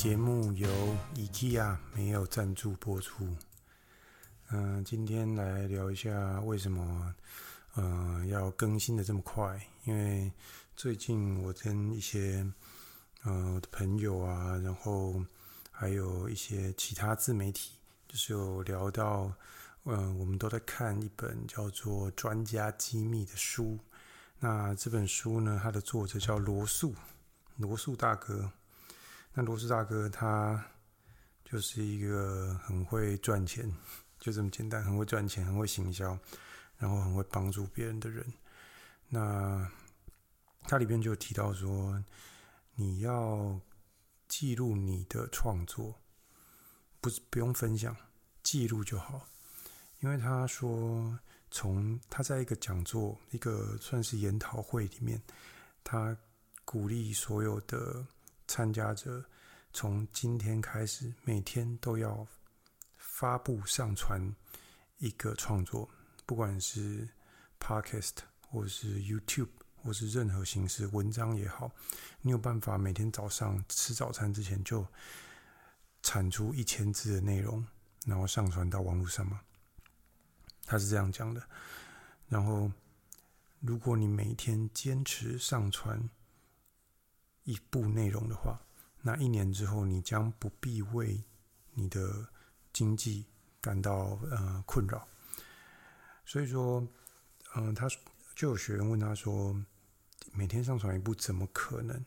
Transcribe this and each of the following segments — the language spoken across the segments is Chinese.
节目由 IKEA 没有赞助播出。嗯、今天来聊一下为什么呃要更新的这么快？因为最近我跟一些呃我的朋友啊，然后还有一些其他自媒体，就是有聊到，嗯、呃，我们都在看一本叫做《专家机密》的书。那这本书呢，它的作者叫罗素，罗素大哥。那罗斯大哥他就是一个很会赚钱，就这么简单，很会赚钱，很会行销，然后很会帮助别人的人。那他里边就提到说，你要记录你的创作，不是不用分享，记录就好。因为他说，从他在一个讲座，一个算是研讨会里面，他鼓励所有的。参加者从今天开始，每天都要发布上传一个创作，不管是 Podcast 或是 YouTube 或是任何形式文章也好，你有办法每天早上吃早餐之前就产出一千字的内容，然后上传到网络上吗？他是这样讲的。然后，如果你每天坚持上传，一部内容的话，那一年之后，你将不必为你的经济感到呃困扰。所以说，嗯、他就有学员问他说：“每天上传一部怎么可能？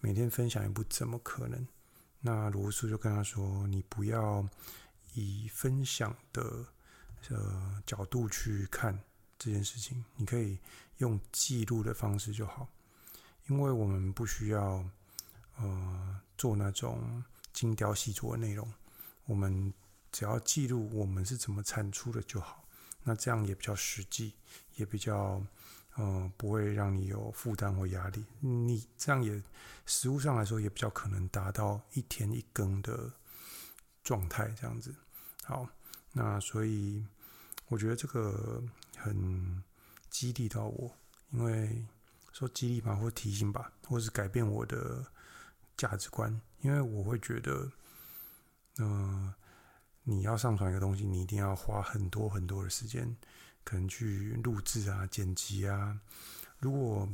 每天分享一部怎么可能？”那罗素就跟他说：“你不要以分享的呃角度去看这件事情，你可以用记录的方式就好。”因为我们不需要，呃，做那种精雕细琢的内容，我们只要记录我们是怎么产出的就好。那这样也比较实际，也比较，呃，不会让你有负担或压力。你这样也实物上来说也比较可能达到一天一更的状态，这样子。好，那所以我觉得这个很激励到我，因为。说激励吧，或提醒吧，或是改变我的价值观，因为我会觉得，嗯、呃，你要上传一个东西，你一定要花很多很多的时间，可能去录制啊、剪辑啊。如果，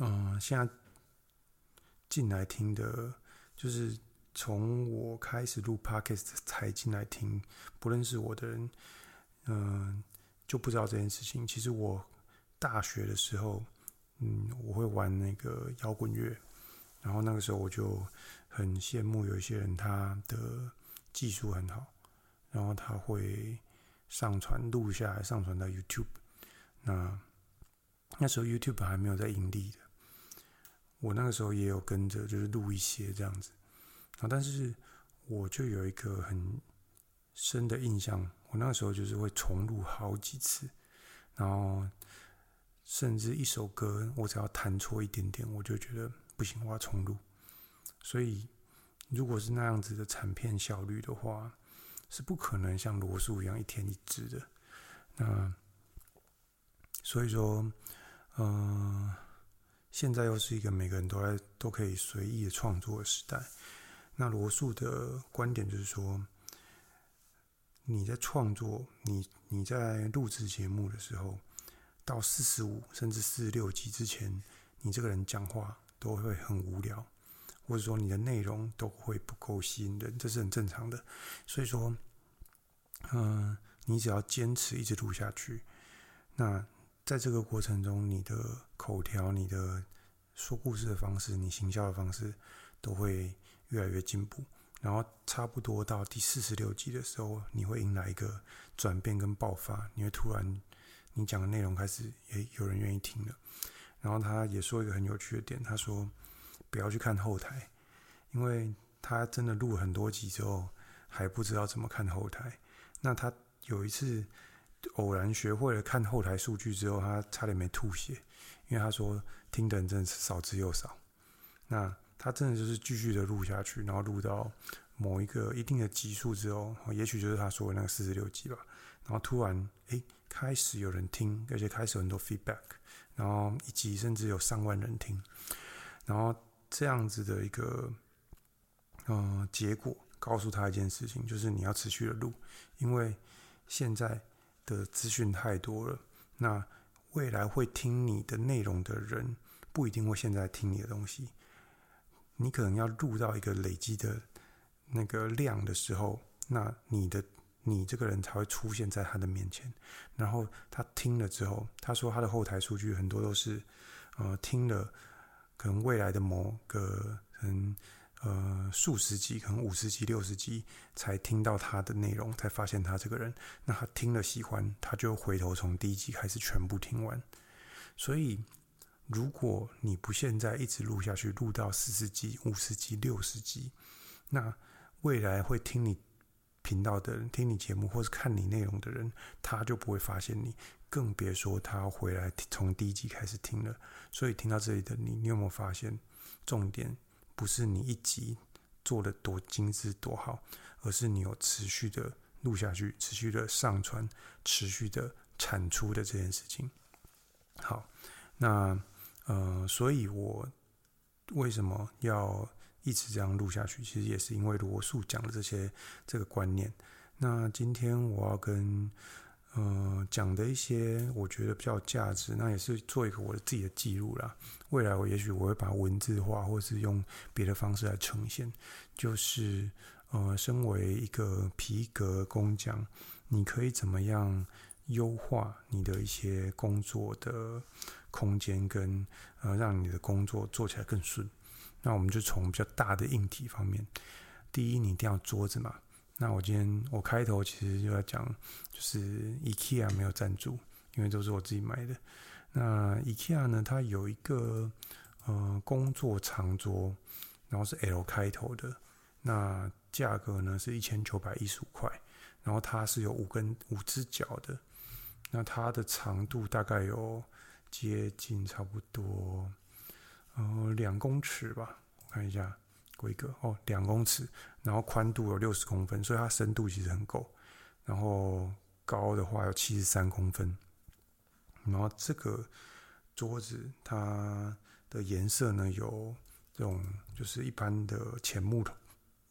嗯、现在进来听的，就是从我开始录 Podcast 才进来听，不认识我的人，嗯、就不知道这件事情。其实我大学的时候。嗯，我会玩那个摇滚乐，然后那个时候我就很羡慕有一些人，他的技术很好，然后他会上传录下来，上传到 YouTube。那那时候 YouTube 还没有在盈利的，我那个时候也有跟着，就是录一些这样子。啊，但是我就有一个很深的印象，我那个时候就是会重录好几次，然后。甚至一首歌，我只要弹错一点点，我就觉得不行，我要重录。所以，如果是那样子的产片效率的话，是不可能像罗素一样一天一支的。那所以说，嗯、呃，现在又是一个每个人都在都可以随意的创作的时代。那罗素的观点就是说，你在创作，你你在录制节目的时候。到四十五甚至四十六集之前，你这个人讲话都会很无聊，或者说你的内容都会不够吸引人，这是很正常的。所以说，嗯、你只要坚持一直录下去，那在这个过程中，你的口条、你的说故事的方式、你行销的方式都会越来越进步。然后差不多到第四十六集的时候，你会迎来一个转变跟爆发，你会突然。你讲的内容开始也有人愿意听了，然后他也说一个很有趣的点，他说不要去看后台，因为他真的录很多集之后还不知道怎么看后台。那他有一次偶然学会了看后台数据之后，他差点没吐血，因为他说听的人真的是少之又少。那他真的就是继续的录下去，然后录到某一个一定的集数之后，也许就是他说的那个四十六集吧，然后突然诶。开始有人听，而且开始很多 feedback，然后一集甚至有上万人听，然后这样子的一个呃，结果告诉他一件事情，就是你要持续的录，因为现在的资讯太多了，那未来会听你的内容的人，不一定会现在听你的东西，你可能要录到一个累积的那个量的时候，那你的你这个人才会出现在他的面前，然后他听了之后，他说他的后台数据很多都是，呃，听了可能未来的某个嗯呃数十集，可能五十集、六十集才听到他的内容，才发现他这个人，那他听了喜欢，他就回头从第一集开始全部听完，所以。如果你不现在一直录下去，录到四十集、五十集、六十集，那未来会听你频道的人、听你节目或是看你内容的人，他就不会发现你，更别说他回来从第一集开始听了。所以听到这里的你，你有没有发现，重点不是你一集做的多精致多好，而是你有持续的录下去、持续的上传、持续的产出的这件事情。好，那。呃，所以我为什么要一直这样录下去？其实也是因为罗素讲的这些这个观念。那今天我要跟呃讲的一些我觉得比较有价值，那也是做一个我的自己的记录啦。未来我也许我会把文字化，或是用别的方式来呈现。就是呃，身为一个皮革工匠，你可以怎么样优化你的一些工作的？空间跟呃，让你的工作做起来更顺。那我们就从比较大的硬体方面，第一，你一定要桌子嘛。那我今天我开头其实就要讲，就是 IKEA 没有赞助，因为都是我自己买的。那 IKEA 呢，它有一个呃工作长桌，然后是 L 开头的，那价格呢是一千九百一十五块，然后它是有五根五只脚的，那它的长度大概有。接近差不多，呃，两公尺吧。我看一下规格哦，两公尺，然后宽度有六十公分，所以它深度其实很够。然后高的话有七十三公分。然后这个桌子它的颜色呢，有这种就是一般的浅木头，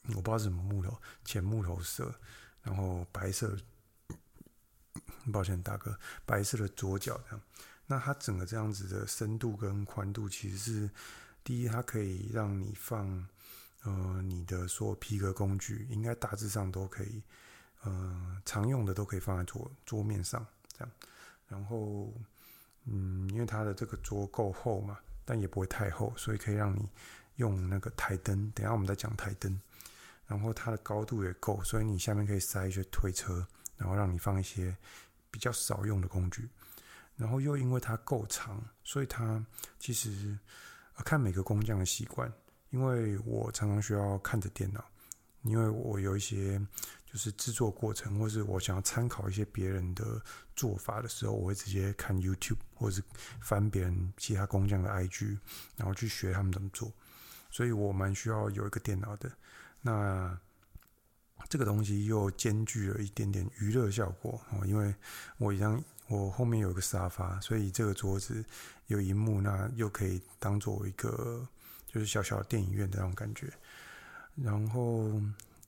我不知道是什么木头，浅木头色，然后白色，抱歉大哥，白色的桌脚这样。那它整个这样子的深度跟宽度，其实是第一，它可以让你放呃你的所有皮革工具，应该大致上都可以，呃常用的都可以放在桌桌面上这样。然后嗯，因为它的这个桌够厚嘛，但也不会太厚，所以可以让你用那个台灯。等下我们再讲台灯。然后它的高度也够，所以你下面可以塞一些推车，然后让你放一些比较少用的工具。然后又因为它够长，所以它其实看每个工匠的习惯。因为我常常需要看着电脑，因为我有一些就是制作过程，或是我想要参考一些别人的做法的时候，我会直接看 YouTube，或是翻别人其他工匠的 IG，然后去学他们怎么做。所以我蛮需要有一个电脑的。那这个东西又兼具了一点点娱乐效果哦，因为我一样。我后面有一个沙发，所以这个桌子有一幕，那又可以当做一个就是小小的电影院的那种感觉。然后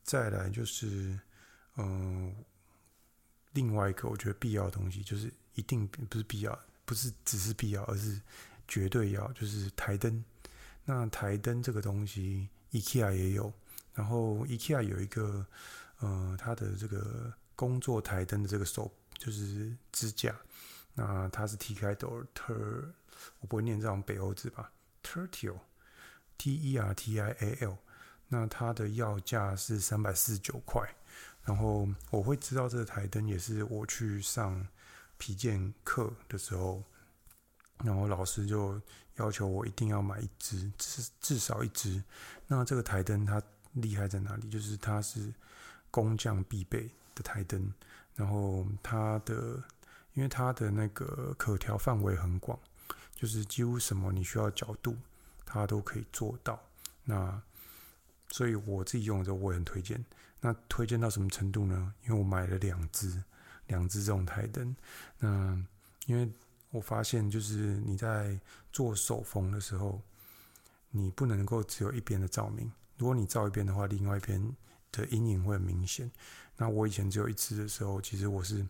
再来就是，嗯、另外一个我觉得必要的东西，就是一定不是必要，不是只是必要，而是绝对要，就是台灯。那台灯这个东西，IKEA 也有。然后 IKEA 有一个，呃，它的这个工作台灯的这个手。就是支架，那它是 T 开头，ter，我不会念这种北欧字吧，Tertial，T E R T I A L，那它的要价是三百四十九块，然后我会知道这个台灯也是我去上皮件课的时候，然后老师就要求我一定要买一支，至至少一支。那这个台灯它厉害在哪里？就是它是工匠必备的台灯。然后它的，因为它的那个可调范围很广，就是几乎什么你需要角度，它都可以做到。那所以我自己用的时候，我也很推荐。那推荐到什么程度呢？因为我买了两只，两只这种台灯。那因为我发现，就是你在做手缝的时候，你不能够只有一边的照明，如果你照一边的话，另外一边的阴影会很明显。那我以前只有一支的时候，其实我是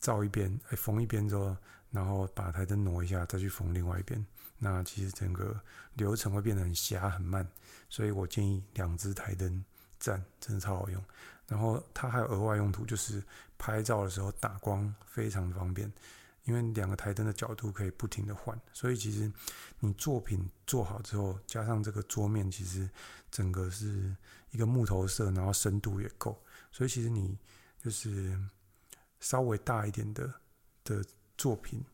照一边，哎，缝一边之后，然后把台灯挪一下，再去缝另外一边。那其实整个流程会变得很狭很慢，所以我建议两只台灯赞，真的超好用。然后它还有额外用途，就是拍照的时候打光非常方便，因为两个台灯的角度可以不停的换，所以其实你作品做好之后，加上这个桌面，其实整个是一个木头色，然后深度也够，所以其实你就是稍微大一点的的作品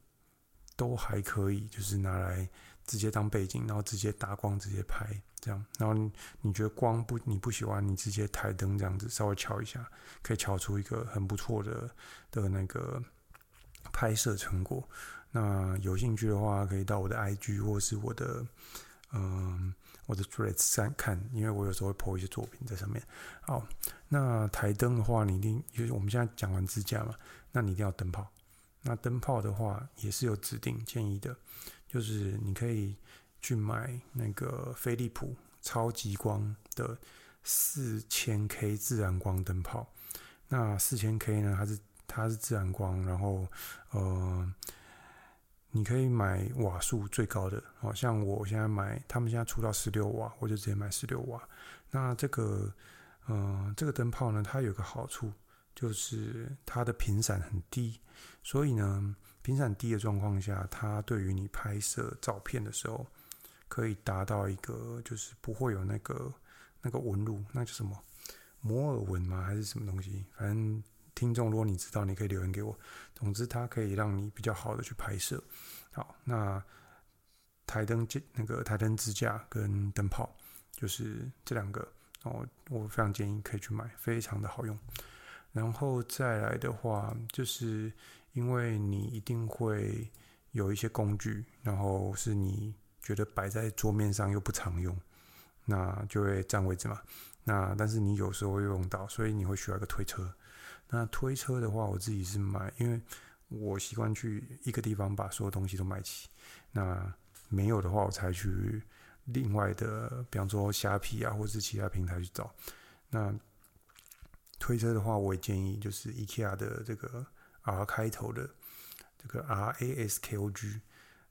都还可以，就是拿来直接当背景，然后直接打光，直接拍。这样，然后你觉得光不你不喜欢，你直接台灯这样子稍微调一下，可以调出一个很不错的的那个拍摄成果。那有兴趣的话，可以到我的 IG 或是我的嗯我的 Threads 上看，因为我有时候会 po 一些作品在上面。好，那台灯的话，你一定就是我们现在讲完支架嘛，那你一定要灯泡。那灯泡的话也是有指定建议的，就是你可以。去买那个飞利浦超极光的四千 K 自然光灯泡。那四千 K 呢？它是它是自然光，然后呃，你可以买瓦数最高的。好像我现在买，他们现在出到十六瓦，我就直接买十六瓦。那这个呃，这个灯泡呢，它有个好处，就是它的频闪很低，所以呢，频闪低的状况下，它对于你拍摄照片的时候。可以达到一个，就是不会有那个那个纹路，那叫什么摩尔纹吗？还是什么东西？反正听众，如果你知道，你可以留言给我。总之，它可以让你比较好的去拍摄。好，那台灯架、那个台灯支架跟灯泡，就是这两个哦，我非常建议可以去买，非常的好用。然后再来的话，就是因为你一定会有一些工具，然后是你。觉得摆在桌面上又不常用，那就会占位置嘛。那但是你有时候会用到，所以你会需要一个推车。那推车的话，我自己是买，因为我习惯去一个地方把所有东西都买齐。那没有的话，我才去另外的，比方说虾皮啊，或是其他平台去找。那推车的话，我也建议就是 IKEA 的这个 R 开头的这个 R A S K O G。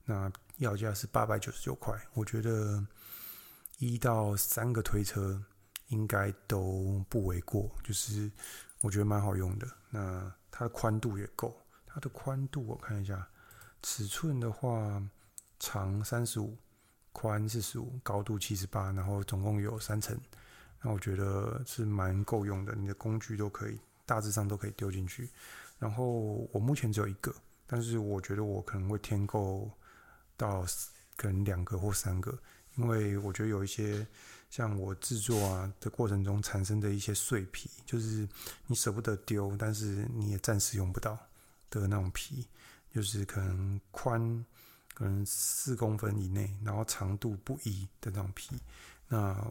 那要价是八百九十九块，我觉得一到三个推车应该都不为过，就是我觉得蛮好用的。那它的宽度也够，它的宽度我看一下，尺寸的话，长三十五，宽四十五，高度七十八，然后总共有三层，那我觉得是蛮够用的。你的工具都可以，大致上都可以丢进去。然后我目前只有一个，但是我觉得我可能会添购。到可能两个或三个，因为我觉得有一些像我制作啊的过程中产生的一些碎皮，就是你舍不得丢，但是你也暂时用不到的那种皮，就是可能宽可能四公分以内，然后长度不一的那种皮，那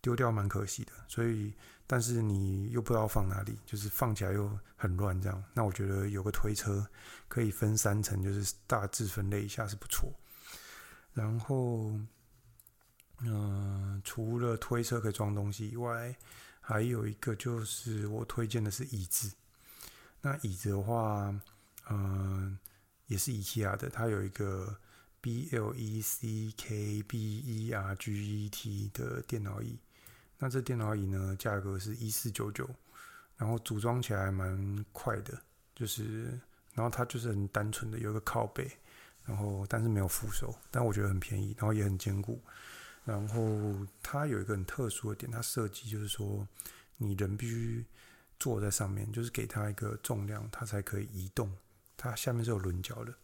丢掉蛮可惜的。所以，但是你又不知道放哪里，就是放起来又很乱这样。那我觉得有个推车。可以分三层，就是大致分类一下是不错。然后，嗯、除了推车可以装东西以外，还有一个就是我推荐的是椅子。那椅子的话，嗯、也是 IKEA 的，它有一个 B L E C K B E R G E T 的电脑椅。那这电脑椅呢，价格是一四九九，然后组装起来蛮快的，就是。然后它就是很单纯的有一个靠背，然后但是没有扶手，但我觉得很便宜，然后也很坚固。然后它有一个很特殊的点，它设计就是说，你人必须坐在上面，就是给它一个重量，它才可以移动。它下面是有轮脚的。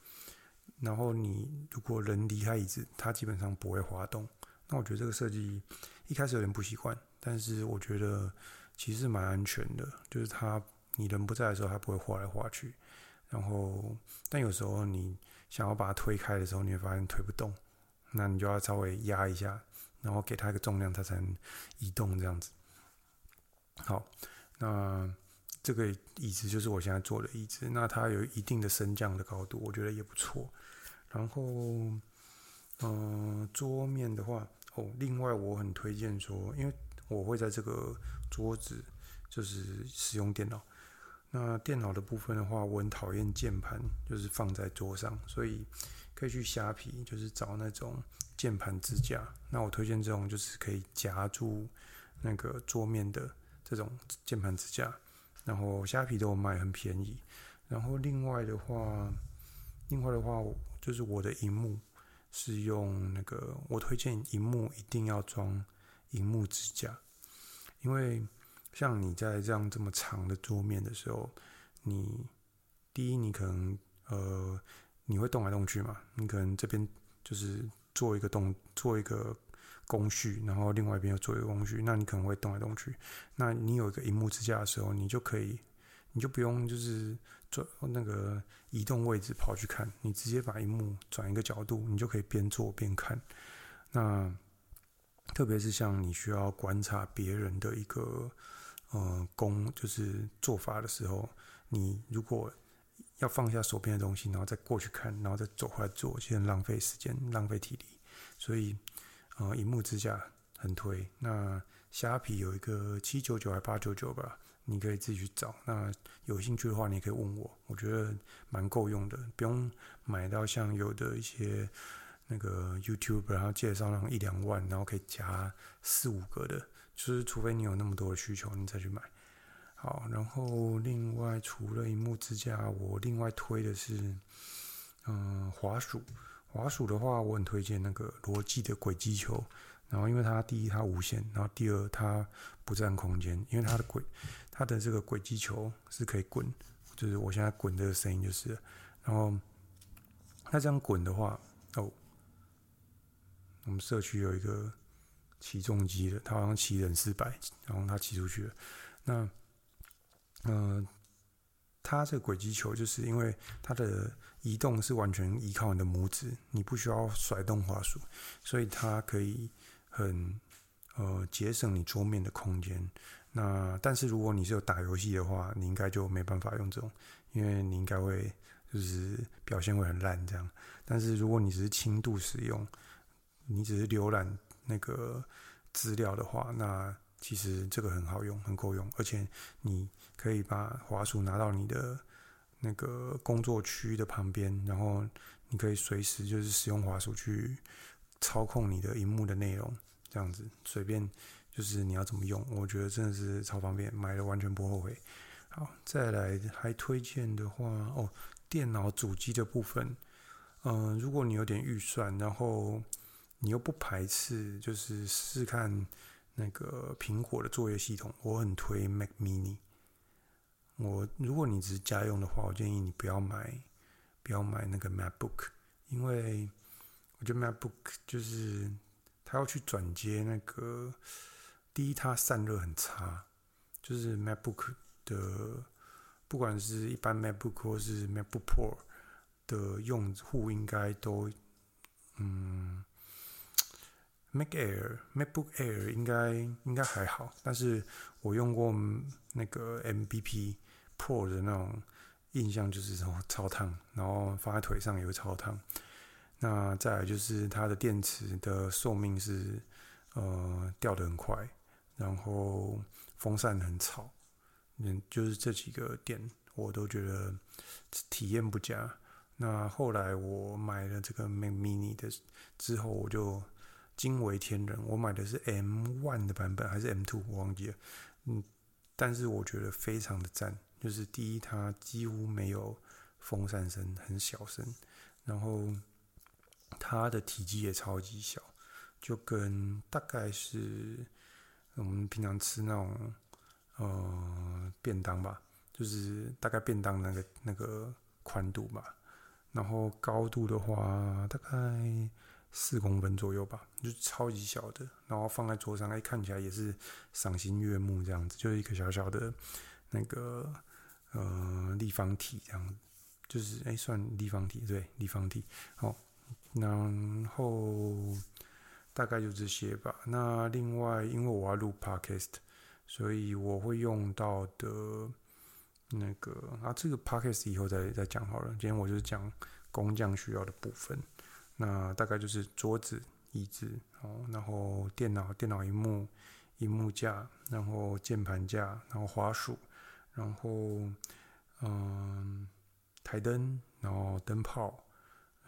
然后你如果人离开椅子，它基本上不会滑动。那我觉得这个设计一开始有点不习惯，但是我觉得其实蛮安全的，就是它你人不在的时候，它不会滑来滑去。然后，但有时候你想要把它推开的时候，你会发现推不动，那你就要稍微压一下，然后给它一个重量，它才能移动这样子。好，那这个椅子就是我现在坐的椅子，那它有一定的升降的高度，我觉得也不错。然后，嗯、桌面的话，哦，另外我很推荐说，因为我会在这个桌子就是使用电脑。那电脑的部分的话，我很讨厌键盘就是放在桌上，所以可以去虾皮，就是找那种键盘支架。那我推荐这种就是可以夹住那个桌面的这种键盘支架，然后虾皮都有卖，很便宜。然后另外的话，另外的话就是我的荧幕是用那个，我推荐荧幕一定要装荧幕支架，因为。像你在这样这么长的桌面的时候，你第一，你可能呃，你会动来动去嘛？你可能这边就是做一个动，做一个工序，然后另外一边又做一个工序，那你可能会动来动去。那你有一个荧幕支架的时候，你就可以，你就不用就是做那个移动位置跑去看，你直接把荧幕转一个角度，你就可以边做边看。那特别是像你需要观察别人的一个。呃，工就是做法的时候，你如果要放下手边的东西，然后再过去看，然后再走回来做，其实浪费时间、浪费体力。所以，呃，荧幕支架很推。那虾皮有一个七九九还八九九吧，你可以自己去找。那有兴趣的话，你可以问我，我觉得蛮够用的，不用买到像有的一些那个 YouTube 然后介绍那种一两万，然后可以夹四五个的。就是除非你有那么多的需求，你再去买。好，然后另外除了荧幕支架，我另外推的是，嗯、滑鼠。滑鼠的话，我很推荐那个罗技的轨迹球。然后因为它第一它无线，然后第二它不占空间，因为它的轨它的这个轨迹球是可以滚，就是我现在滚这个声音就是。然后它这样滚的话，哦，我们社区有一个。起重机的，他好像骑人四百，然后他骑出去了。那，呃，它这个轨迹球就是因为它的移动是完全依靠你的拇指，你不需要甩动滑鼠，所以它可以很呃节省你桌面的空间。那但是如果你是有打游戏的话，你应该就没办法用这种，因为你应该会就是表现会很烂这样。但是如果你只是轻度使用，你只是浏览。那个资料的话，那其实这个很好用，很够用，而且你可以把滑鼠拿到你的那个工作区的旁边，然后你可以随时就是使用滑鼠去操控你的荧幕的内容，这样子随便就是你要怎么用，我觉得真的是超方便，买了完全不后悔。好，再来还推荐的话，哦，电脑主机的部分，嗯、如果你有点预算，然后。你又不排斥，就是试试看那个苹果的作业系统，我很推 Mac Mini。我如果你只是家用的话，我建议你不要买，不要买那个 MacBook，因为我觉得 MacBook 就是它要去转接那个，第一它散热很差，就是 MacBook 的，不管是一般 MacBook 或是 MacBook Pro 的用户应该都，嗯。Mac Air、MacBook Air 应该应该还好，但是我用过那个 MVP Pro 的那种，印象就是说超烫，然后放在腿上也会超烫。那再来就是它的电池的寿命是呃掉的很快，然后风扇很吵，嗯，就是这几个点我都觉得体验不佳。那后来我买了这个 Mac Mini 的之后，我就。惊为天人！我买的是 M one 的版本还是 M two？我忘记了。嗯，但是我觉得非常的赞。就是第一，它几乎没有风扇声，很小声。然后它的体积也超级小，就跟大概是我们平常吃那种呃便当吧，就是大概便当那个那个宽度吧。然后高度的话，大概。四公分左右吧，就超级小的，然后放在桌上，哎，看起来也是赏心悦目这样子，就是一个小小的那个呃立方体这样子，就是哎算立方体对立方体，好，然后大概就这些吧。那另外因为我要录 podcast，所以我会用到的那个啊，这个 podcast 以后再再讲好了。今天我就是讲工匠需要的部分。那大概就是桌子、椅子哦，然后电脑、电脑荧幕、荧幕架，然后键盘架，然后滑鼠，然后嗯，台灯，然后灯泡，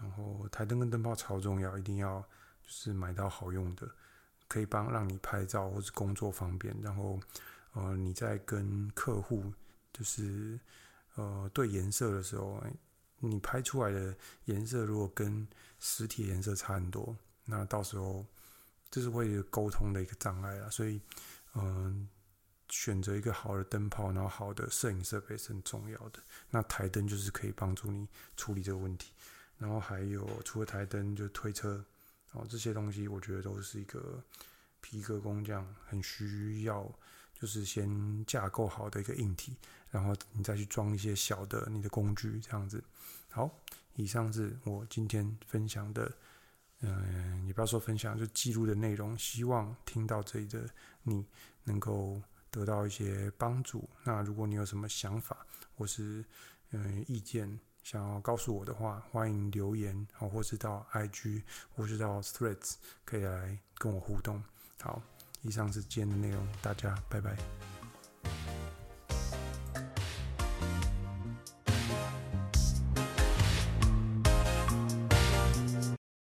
然后台灯跟灯泡超重要，一定要就是买到好用的，可以帮让你拍照或是工作方便。然后呃，你在跟客户就是呃对颜色的时候。你拍出来的颜色如果跟实体颜色差很多，那到时候这是会沟通的一个障碍啦。所以，嗯，选择一个好的灯泡，然后好的摄影设备是很重要的。那台灯就是可以帮助你处理这个问题。然后还有除了台灯，就推车哦，这些东西我觉得都是一个皮革工匠很需要。就是先架构好的一个硬体，然后你再去装一些小的你的工具，这样子。好，以上是我今天分享的，嗯，也不要说分享，就记录的内容。希望听到这里的你能够得到一些帮助。那如果你有什么想法或是嗯意见想要告诉我的话，欢迎留言，好，或是到 IG 或是到 Threads 可以来跟我互动。好。以上是今天的内容，大家拜拜。